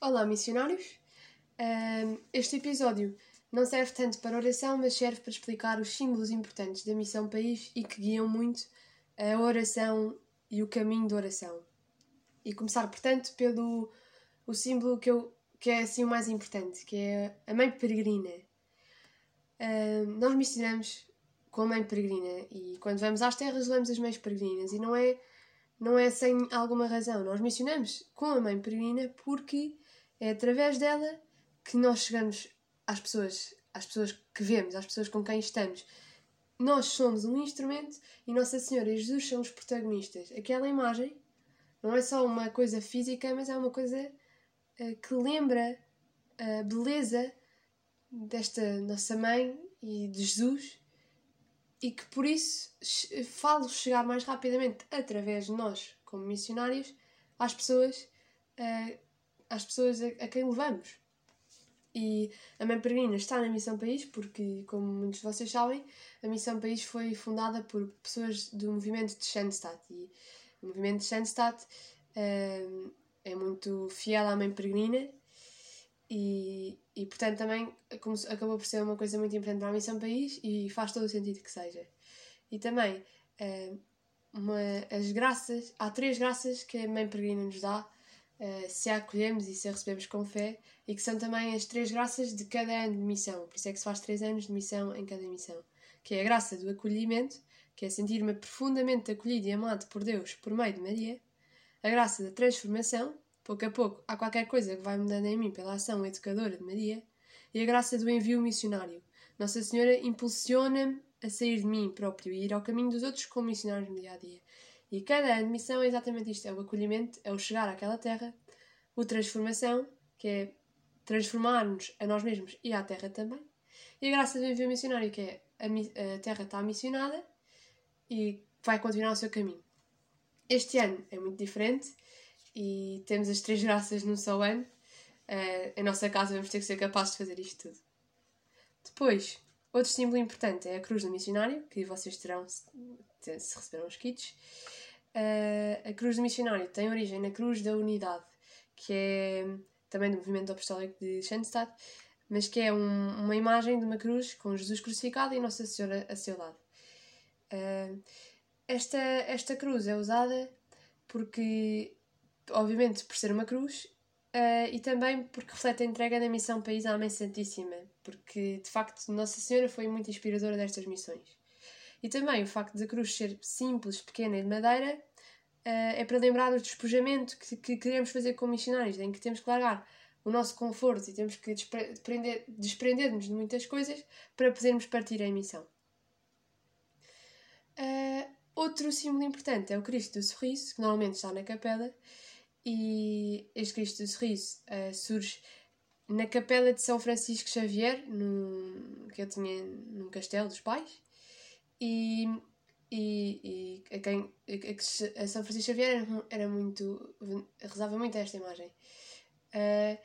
Olá, missionários! Este episódio não serve tanto para oração, mas serve para explicar os símbolos importantes da missão país e que guiam muito a oração e o caminho da oração. E começar, portanto, pelo o símbolo que, eu, que é assim o mais importante, que é a Mãe Peregrina. Nós missionamos com a Mãe Peregrina e quando vamos às terras levamos as Mães Peregrinas e não é, não é sem alguma razão. Nós missionamos com a Mãe Peregrina porque é através dela que nós chegamos às pessoas, às pessoas que vemos, às pessoas com quem estamos. Nós somos um instrumento e Nossa Senhora e Jesus são os protagonistas. Aquela imagem não é só uma coisa física, mas é uma coisa uh, que lembra a beleza desta nossa mãe e de Jesus e que por isso falo chegar mais rapidamente através de nós, como missionários, às pessoas, uh, às pessoas a, a quem levamos. E a Mãe Peregrina está na Missão País porque, como muitos de vocês sabem, a Missão País foi fundada por pessoas do movimento de Schanstatt. E o movimento de Schanstatt uh, é muito fiel à Mãe Peregrina e, e portanto, também acabou por ser uma coisa muito importante para a Missão País e faz todo o sentido que seja. E também, uh, uma, as graças, há três graças que a Mãe Peregrina nos dá uh, se a acolhemos e se a recebemos com fé, e que são também as três graças de cada ano de missão. Por isso é que se faz três anos de missão em cada missão. Que é a graça do acolhimento, que é sentir-me profundamente acolhido e amado por Deus por meio de Maria. A graça da transformação, pouco a pouco há qualquer coisa que vai mudando em mim pela ação educadora de Maria. E a graça do envio missionário. Nossa Senhora impulsiona-me a sair de mim próprio e ir ao caminho dos outros como missionários no dia a dia. E cada missão é exatamente isto: é o acolhimento, é o chegar àquela terra, o transformação, que é transformar-nos a nós mesmos e à terra também, e a graça do envio missionário, que é a, a terra está missionada e vai continuar o seu caminho. Este ano é muito diferente e temos as três graças num só ano. Uh, em nossa casa vamos ter que ser capazes de fazer isto tudo. Depois, outro símbolo importante é a cruz do missionário, que vocês terão se, se receberam os kits. Uh, a cruz do missionário tem origem na cruz da unidade, que é também do movimento apostólico de Schenstadt, mas que é um, uma imagem de uma cruz com Jesus crucificado e Nossa Senhora a seu lado. Uh, esta, esta cruz é usada porque, obviamente, por ser uma cruz uh, e também porque reflete a entrega da missão País à Mãe Santíssima, porque de facto Nossa Senhora foi muito inspiradora destas missões. E também o facto da cruz ser simples, pequena e de madeira uh, é para lembrar do despojamento que, que queremos fazer como missionários, em que temos que largar o nosso conforto e temos que desprender, desprender-nos de muitas coisas para podermos partir em missão. Uh, outro símbolo importante é o Cristo do Sorriso, que normalmente está na capela, e este Cristo do Sorriso uh, surge na capela de São Francisco Xavier, no, que eu tinha num castelo dos pais, e, e, e a, quem, a, a São Francisco Xavier era, era, muito. rezava muito a esta imagem. Uh,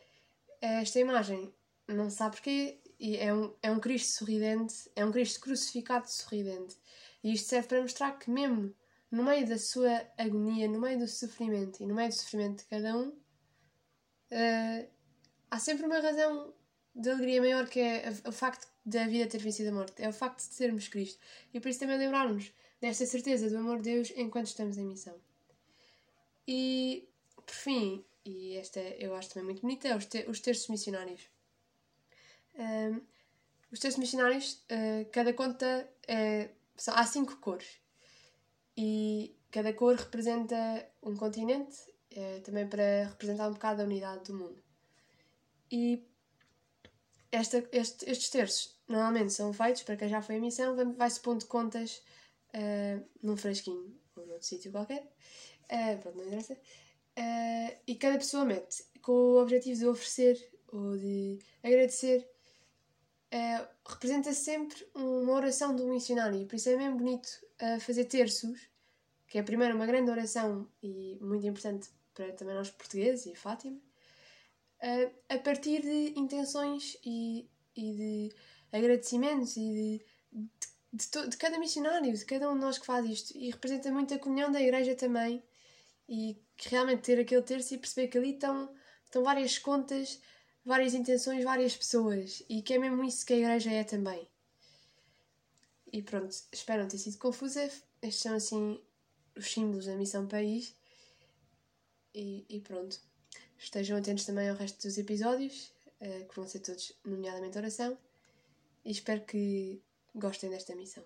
esta imagem, não sabe porquê, e é um, é um Cristo sorridente, é um Cristo crucificado sorridente. E isto serve para mostrar que, mesmo no meio da sua agonia, no meio do sofrimento e no meio do sofrimento de cada um, uh, há sempre uma razão de alegria maior que é o facto da vida ter vencido a morte, é o facto de sermos Cristo. E por isso também lembrarmos desta certeza do amor de Deus enquanto estamos em missão. E, por fim, e esta eu acho também muito bonita, é os, os terços missionários. Um, os terços missionários, uh, cada conta é, são, há cinco cores e cada cor representa um continente, é, também para representar um bocado a unidade do mundo. E esta, este, estes terços normalmente são feitos, para quem já foi a missão, vai-se pondo contas uh, num frasquinho ou num sítio qualquer. Uh, pronto, não interessa. Uh, e cada pessoa mete com o objetivo de oferecer ou de agradecer. Uh, representa sempre uma oração do missionário e por isso é mesmo bonito uh, fazer terços, que é primeiro uma grande oração e muito importante para também nós portugueses e Fátima, a partir de intenções e, e de agradecimentos e de, de, de, de, cada missionário, de cada um de nós que faz isto. E representa muito a comunhão da igreja também. E realmente ter aquele terço e perceber que ali estão, estão várias contas, várias intenções, várias pessoas. E que é mesmo isso que a igreja é também. E pronto, espero não ter sido confusa. Estes são assim os símbolos da missão país. E, e pronto. Estejam atentos também ao resto dos episódios, uh, que vão ser todos, nomeadamente oração. E espero que gostem desta missão.